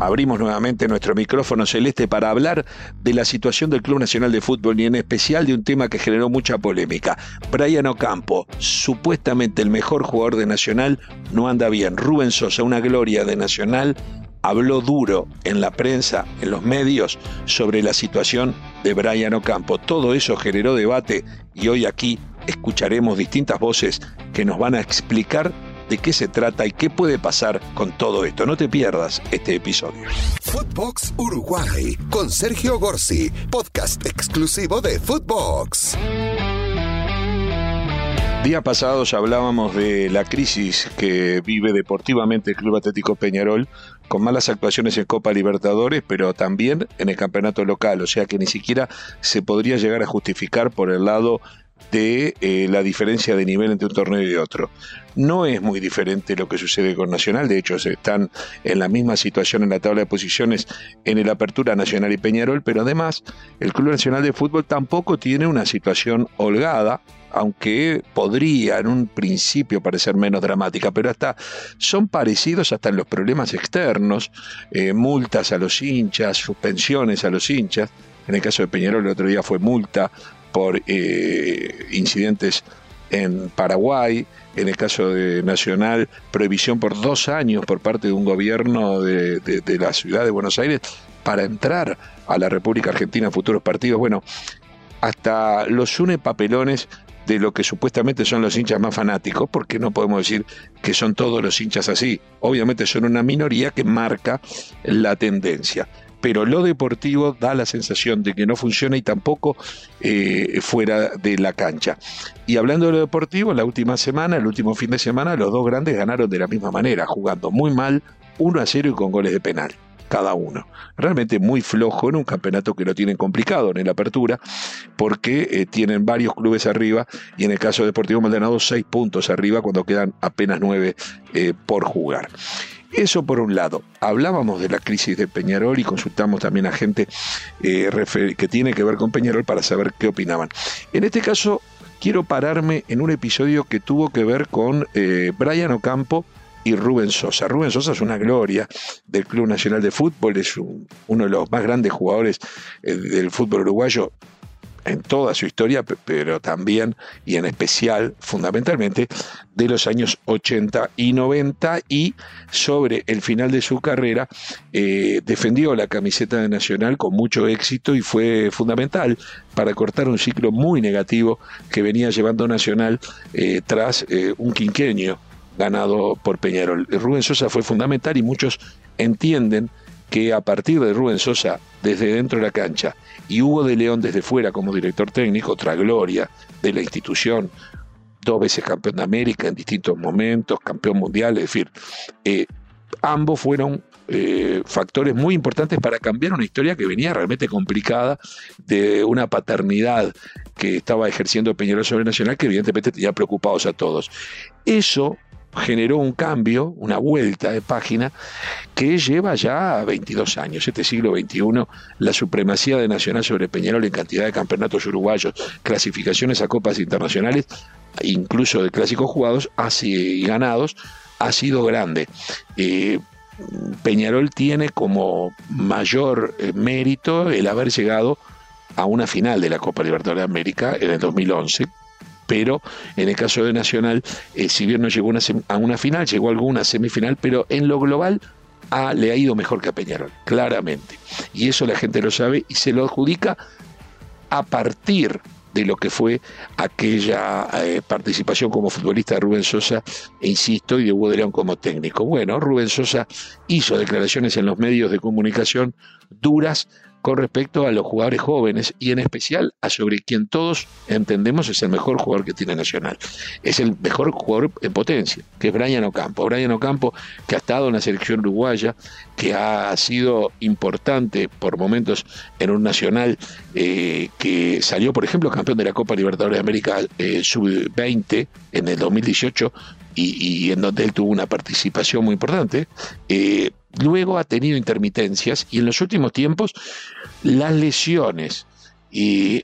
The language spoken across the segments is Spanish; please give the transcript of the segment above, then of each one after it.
Abrimos nuevamente nuestro micrófono celeste para hablar de la situación del Club Nacional de Fútbol y en especial de un tema que generó mucha polémica. Brian Ocampo, supuestamente el mejor jugador de Nacional, no anda bien. Rubén Sosa, una gloria de Nacional, habló duro en la prensa, en los medios, sobre la situación de Brian Ocampo. Todo eso generó debate y hoy aquí escucharemos distintas voces que nos van a explicar de qué se trata y qué puede pasar con todo esto. No te pierdas este episodio. Footbox Uruguay con Sergio Gorsi, podcast exclusivo de Footbox. Días pasados hablábamos de la crisis que vive deportivamente el Club Atlético Peñarol con malas actuaciones en Copa Libertadores, pero también en el campeonato local, o sea que ni siquiera se podría llegar a justificar por el lado de eh, la diferencia de nivel entre un torneo y otro. No es muy diferente lo que sucede con Nacional, de hecho están en la misma situación en la tabla de posiciones en el Apertura Nacional y Peñarol, pero además el Club Nacional de Fútbol tampoco tiene una situación holgada, aunque podría en un principio parecer menos dramática, pero hasta son parecidos hasta en los problemas externos, eh, multas a los hinchas, suspensiones a los hinchas, en el caso de Peñarol el otro día fue multa por eh, incidentes en Paraguay, en el caso de Nacional, prohibición por dos años por parte de un gobierno de, la ciudad de Buenos Aires para entrar a la República Argentina en futuros partidos. Bueno, hasta los une papelones de lo que supuestamente son los hinchas más fanáticos, porque no podemos decir que son todos los hinchas así. Obviamente son una minoría que marca la tendencia pero lo deportivo da la sensación de que no funciona y tampoco eh, fuera de la cancha. Y hablando de lo deportivo, la última semana, el último fin de semana, los dos grandes ganaron de la misma manera, jugando muy mal, 1 a 0 y con goles de penal cada uno. Realmente muy flojo en un campeonato que lo tienen complicado en la apertura, porque eh, tienen varios clubes arriba y en el caso de Deportivo Maldonado seis puntos arriba cuando quedan apenas nueve eh, por jugar. Eso por un lado. Hablábamos de la crisis de Peñarol y consultamos también a gente eh, que tiene que ver con Peñarol para saber qué opinaban. En este caso, quiero pararme en un episodio que tuvo que ver con eh, Brian Ocampo y Rubén Sosa. Rubén Sosa es una gloria del Club Nacional de Fútbol, es uno de los más grandes jugadores eh, del fútbol uruguayo en toda su historia, pero también y en especial, fundamentalmente, de los años 80 y 90 y sobre el final de su carrera eh, defendió la camiseta de Nacional con mucho éxito y fue fundamental para cortar un ciclo muy negativo que venía llevando Nacional eh, tras eh, un quinquenio ganado por Peñarol. Rubén Sosa fue fundamental y muchos entienden que a partir de Rubén Sosa desde dentro de la cancha y Hugo de León desde fuera como director técnico, otra gloria de la institución, dos veces campeón de América en distintos momentos, campeón mundial, es decir, eh, ambos fueron eh, factores muy importantes para cambiar una historia que venía realmente complicada de una paternidad que estaba ejerciendo Peñarol sobre Nacional que evidentemente tenía preocupados a todos. Eso generó un cambio, una vuelta de página que lleva ya 22 años, este siglo XXI, la supremacía de Nacional sobre Peñarol en cantidad de campeonatos uruguayos, clasificaciones a copas internacionales, incluso de clásicos jugados y ganados, ha sido grande. Eh, Peñarol tiene como mayor eh, mérito el haber llegado a una final de la Copa Libertadores de América en el 2011, pero en el caso de Nacional, eh, si bien no llegó a una final, llegó a alguna semifinal, pero en lo global le ha ido mejor que a Peñarol, claramente. Y eso la gente lo sabe y se lo adjudica a partir de lo que fue aquella eh, participación como futbolista de Rubén Sosa, e insisto, y de Hugo como técnico. Bueno, Rubén Sosa hizo declaraciones en los medios de comunicación duras con respecto a los jugadores jóvenes y en especial a sobre quien todos entendemos es el mejor jugador que tiene Nacional. Es el mejor jugador en potencia, que es Brian Ocampo. Brian Ocampo que ha estado en la selección uruguaya, que ha sido importante por momentos en un Nacional eh, que salió, por ejemplo, campeón de la Copa Libertadores de América eh, sub-20 en el 2018 y, en donde él tuvo una participación muy importante. Eh, luego ha tenido intermitencias y en los últimos tiempos las lesiones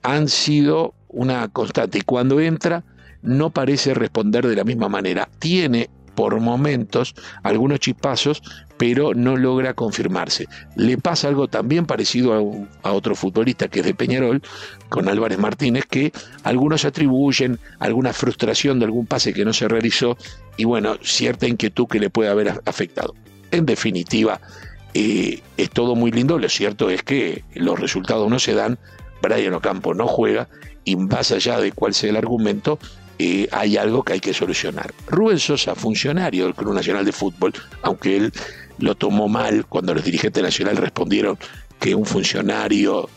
han sido una constante y cuando entra no parece responder de la misma manera. Tiene por momentos algunos chispazos, pero no logra confirmarse. Le pasa algo también parecido a, a, otro futbolista que es de Peñarol, con Álvarez Martínez, que algunos atribuyen alguna frustración de algún pase que no se realizó y bueno, cierta inquietud que le puede haber afectado. En definitiva, eh, es todo muy lindo, lo cierto es que los resultados no se dan, Brian Ocampo no juega y más allá de cuál sea el argumento, eh, hay algo que hay que solucionar. Rubén Sosa, funcionario del Club Nacional de Fútbol, aunque él lo tomó mal cuando los dirigentes nacionales respondieron que un funcionario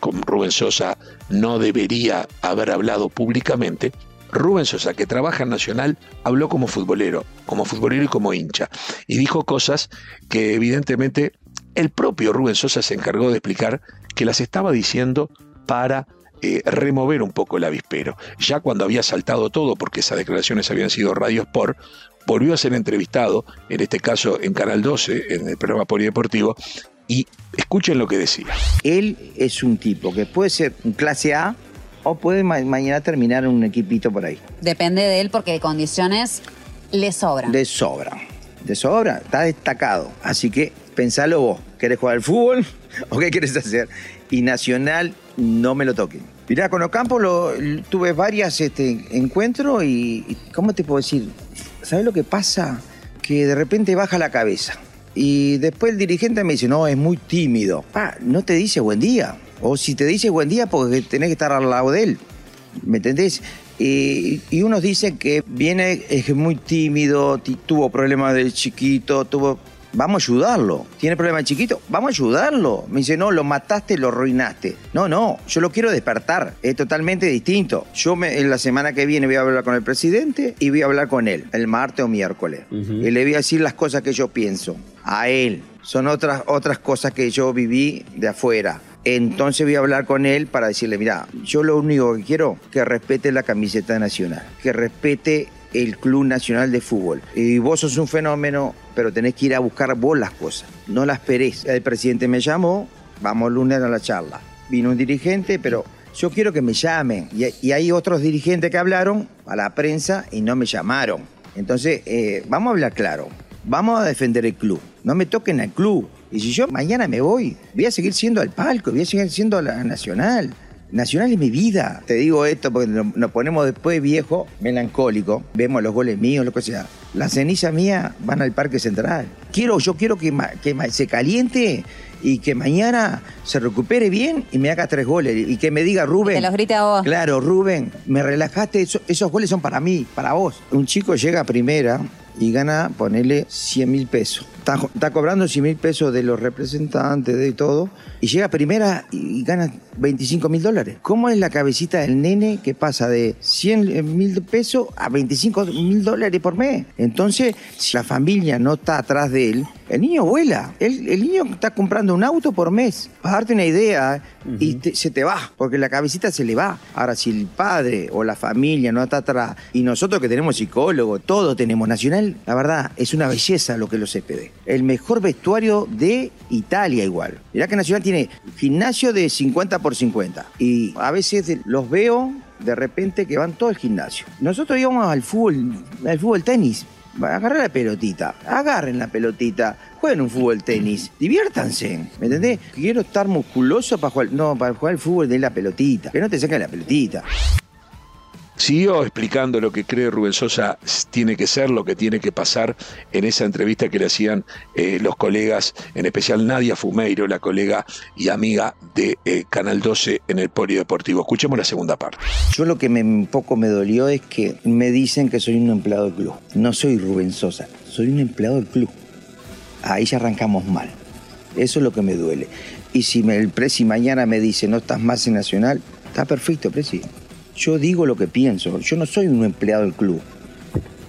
como Rubén Sosa no debería haber hablado públicamente, Rubén Sosa, que trabaja en Nacional, habló como futbolero, como futbolero y como hincha, y dijo cosas que evidentemente el propio Rubén Sosa se encargó de explicar que las estaba diciendo para eh, remover un poco el avispero. Ya cuando había saltado todo, porque esas declaraciones habían sido Radio Sport, volvió a ser entrevistado, en este caso en Canal 12, en el programa Polideportivo, y escuchen lo que decía. Él es un tipo que puede ser un clase A o puede mañana terminar un equipito por ahí. Depende de él porque de condiciones le sobran. De sobra. De sobra. Está destacado. Así que pensalo vos. ¿Querés jugar al fútbol o qué quieres hacer? Y Nacional no me lo toquen. Mirá, con Ocampo lo, tuve varias este, encuentros y, y, ¿cómo te puedo decir? ¿Sabes lo que pasa? Que de repente baja la cabeza. Y después el dirigente me dice, no, es muy tímido. Ah, no te dice buen día. O si te dice buen día, porque tenés que estar al lado de él. ¿Me entendés? Y, y unos dicen que viene, es muy tímido, tuvo problemas de chiquito, tuvo. Vamos a ayudarlo. ¿Tiene problemas de chiquito? Vamos a ayudarlo. Me dice, no, lo mataste, lo arruinaste. No, no, yo lo quiero despertar. Es totalmente distinto. Yo me, en la semana que viene voy a hablar con el presidente y voy a hablar con él, el martes o miércoles. Uh -huh. Y le voy a decir las cosas que yo pienso. A él. Son otras, otras cosas que yo viví de afuera. Entonces voy a hablar con él para decirle, mira, yo lo único que quiero que respete la camiseta nacional, que respete el Club Nacional de Fútbol. Y vos sos un fenómeno, pero tenés que ir a buscar vos las cosas, no las esperés. El presidente me llamó, vamos lunes a la charla. Vino un dirigente, pero yo quiero que me llamen. Y, y hay otros dirigentes que hablaron a la prensa y no me llamaron. Entonces, eh, vamos a hablar claro. Vamos a defender el club. No me toquen al club. Y si yo mañana me voy, voy a seguir siendo al palco, voy a seguir siendo la nacional. Nacional es mi vida. Te digo esto porque nos ponemos después viejo, melancólico, vemos los goles míos, lo que sea. Las cenizas mías van al Parque Central. Quiero, yo quiero que, que se caliente y que mañana se recupere bien y me haga tres goles. Y que me diga, Rubén. Que los grite a vos. Claro, Rubén, me relajaste, eso, esos goles son para mí, para vos. Un chico llega a primera y gana, ponerle 100 mil pesos. Está, cobrando 100 mil pesos de los representantes, de todo, y llega primera y gana 25 mil dólares. ¿Cómo es la cabecita del nene que pasa de 100 mil pesos a 25 mil dólares por mes? Entonces, si la familia no está atrás de él, el niño vuela. El, el niño está comprando un auto por mes. Para darte una idea, uh -huh. y te, se te va, porque la cabecita se le va. Ahora, si el padre o la familia no está atrás, y nosotros que tenemos psicólogo, todo tenemos nacional, la verdad, es una belleza lo que los CPD. El mejor vestuario de Italia igual. Mirá que Nacional tiene gimnasio de 50 por 50. Y a veces los veo de repente que van todo el gimnasio. Nosotros íbamos al fútbol, al fútbol tenis. Agarren la pelotita, agarren la pelotita, jueguen un fútbol tenis, diviértanse, ¿me entendés? Quiero estar musculoso para jugar, no, para jugar el fútbol de la pelotita, que no te saquen la pelotita. Siguió explicando lo que cree Rubén Sosa tiene que ser, lo que tiene que pasar en esa entrevista que le hacían eh, los colegas, en especial Nadia Fumeiro, la colega y amiga de eh, Canal 12 en el Polideportivo. Escuchemos la segunda parte. Yo lo que un poco me dolió es que me dicen que soy un empleado del club. No soy Rubén Sosa, soy un empleado del club. Ahí ya arrancamos mal. Eso es lo que me duele. Y si el Presi mañana me dice no estás más en Nacional, está perfecto, Presi. Yo digo lo que pienso. Yo no soy un empleado del club.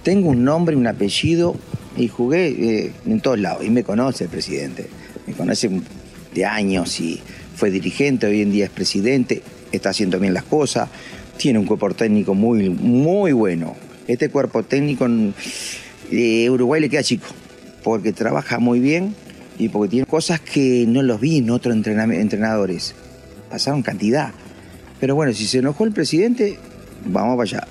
Tengo un nombre, un apellido y jugué eh, en todos lados. Y me conoce el presidente. Me conoce de años y fue dirigente, hoy en día es presidente, está haciendo bien las cosas, tiene un cuerpo técnico muy, muy bueno. Este cuerpo técnico en Uruguay le queda chico, porque trabaja muy bien y porque tiene cosas que no los vi en otros entrenadores. Pasaron cantidad. Pero bueno, si se enojó el presidente, vamos para allá.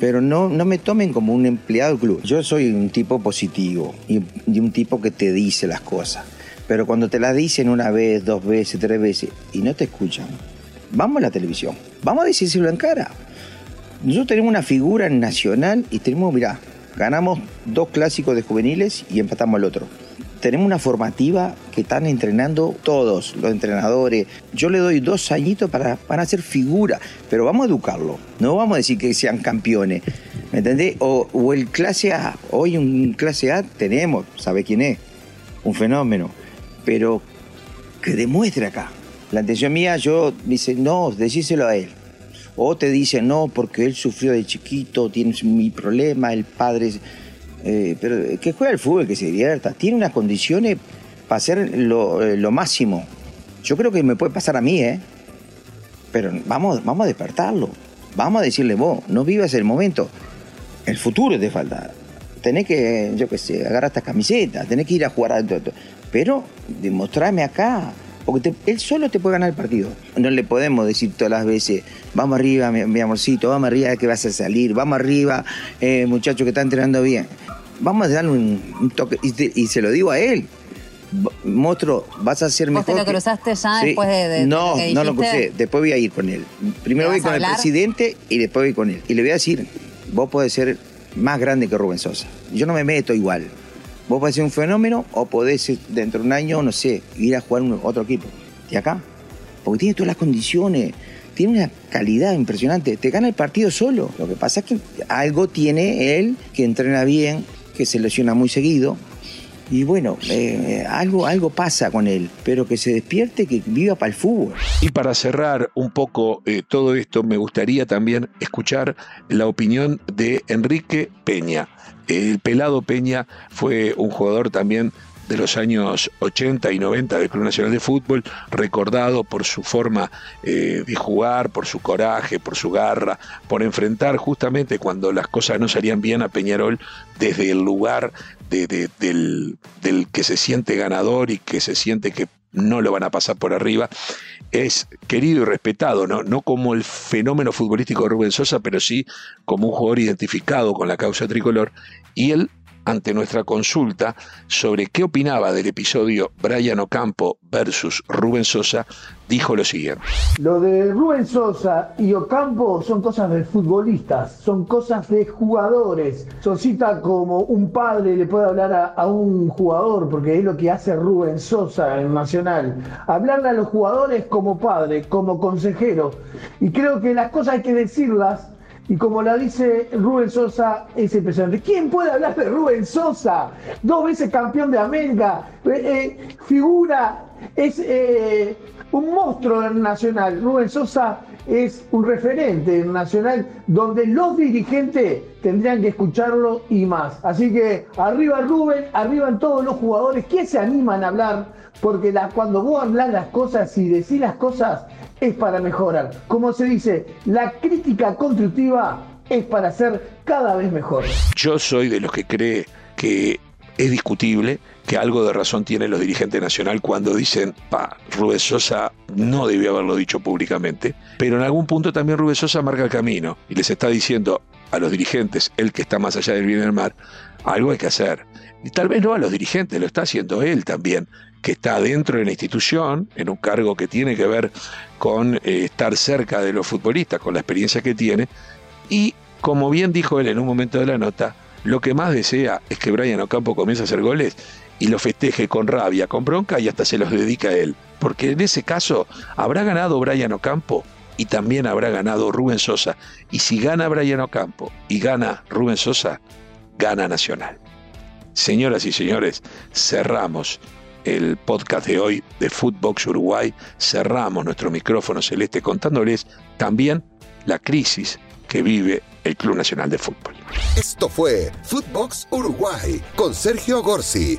pero no, no me tomen como un empleado del club. Yo soy un tipo positivo y, y un tipo que te dice las cosas. Pero cuando te las dicen una vez, dos veces, tres veces y no te escuchan, vamos a la televisión, vamos a decírselo en cara. Nosotros tenemos una figura nacional y tenemos, mirá, ganamos dos clásicos de juveniles y empatamos al otro. Tenemos una formativa que están entrenando todos los entrenadores. Yo le doy dos añitos para, para hacer figura, pero vamos a educarlo. No vamos a decir que sean campeones. ¿Me entendés? O, el clase A. Hoy un clase A tenemos, ¿sabe quién es? Un fenómeno. Pero que demuestre acá. La intención mía, yo dice, no, decíselo a él. O te dice, no, porque él sufrió de chiquito, tiene mi problema, el padre... eh, pero que juegue al fútbol, que se divierta. Tiene unas condiciones para hacer lo, eh, lo máximo. Yo creo que me puede pasar a mí, ¿eh? Pero vamos, vamos a despertarlo. Vamos a decirle, vos, no vivas el momento. El futuro te falta. Tenés que, yo qué sé, agarrar estas camisetas, tenés que ir a jugar a... Pero demostrarme acá. Porque te- él solo te puede ganar el partido. No le podemos decir todas las veces, vamos arriba, mi, mi amorcito, vamos arriba que vas a salir, vamos arriba, eh, muchacho que está entrenando bien. Vamos a darle un, un toque, y, te- y se lo digo a él. Mostro, vas a ser ¿Vos mejor. te lo cruzaste ya después de- de- de No, lo que no lo crucé. Después voy a ir con él. Primero ¿Le voy con el presidente y después voy con él. Y le voy a decir, vos podés ser más grande que Rubén Sosa. Yo no me meto igual. Vos podés ser un fenómeno o podés eh, dentro de un año, no sé, ir a jugar un- otro equipo. ¿Y acá? Porque tiene todas las condiciones. Tiene una calidad impresionante. Te gana el partido solo. Lo que pasa es que algo tiene él que entrena bien, que se lesiona muy seguido. Y bueno, eh, algo, algo pasa con él. Pero que se despierte, que viva para el fútbol. Y para cerrar un poco eh, todo esto, me gustaría también escuchar la opinión de Enrique Peña. El pelado Peña fue un jugador también de los años 80 y 90 del Club Nacional de Fútbol, recordado por su forma eh, de jugar, por su coraje, por su garra, por enfrentar justamente cuando las cosas no salían bien a Peñarol desde el lugar de- de- del, del que se siente ganador y que se siente que no lo van a pasar por arriba, es querido y respetado, ¿no? no como el fenómeno futbolístico de Rubén Sosa, pero sí como un jugador identificado con la causa tricolor. Y él, ante nuestra consulta sobre qué opinaba del episodio Brian Ocampo versus Rubén Sosa, dijo lo siguiente. Lo de Rubén Sosa y Ocampo son cosas de futbolistas, son cosas de jugadores. Sosita como un padre le puede hablar a, a un jugador, porque es lo que hace Rubén Sosa en Nacional. Hablarle a los jugadores como padre, como consejero. Y creo que las cosas hay que decirlas. Y como la dice Rubén Sosa, es impresionante. ¿Quién puede hablar de Rubén Sosa? Dos veces campeón de América, eh, eh, figura, es eh, un monstruo Nacional. Rubén Sosa es un referente en Nacional donde los dirigentes tendrían que escucharlo y más. Así que arriba Rubén, arriba en todos los jugadores que se animan a hablar, porque cuando vos hablas las cosas y decís las cosas es para mejorar. Como se dice, la crítica constructiva es para ser cada vez mejor. Yo soy de los que cree que es discutible, que algo de razón tiene los dirigentes nacional cuando dicen, pa, Rubén Sosa no debió haberlo dicho públicamente, pero en algún punto también Rubén Sosa marca el camino y les está diciendo a los dirigentes, el que está más allá del bien y del mal, algo hay que hacer. Y tal vez no a los dirigentes, lo está haciendo él también, que está dentro de la institución, en un cargo que tiene que ver con eh, estar cerca de los futbolistas, con la experiencia que tiene, y como bien dijo él en un momento de la nota, lo que más desea es que Brian Ocampo comience a hacer goles y lo festeje con rabia, con bronca y hasta se los dedica a él. Porque en ese caso habrá ganado Brian Ocampo y también habrá ganado Rubén Sosa. Y si gana Brian Ocampo y gana Rubén Sosa, gana Nacional. Señoras y señores, cerramos el podcast de hoy de Footbox Uruguay. Cerramos nuestro micrófono celeste contándoles también la crisis que vive el Club Nacional de Fútbol. Esto fue Footbox Uruguay con Sergio Gorsi,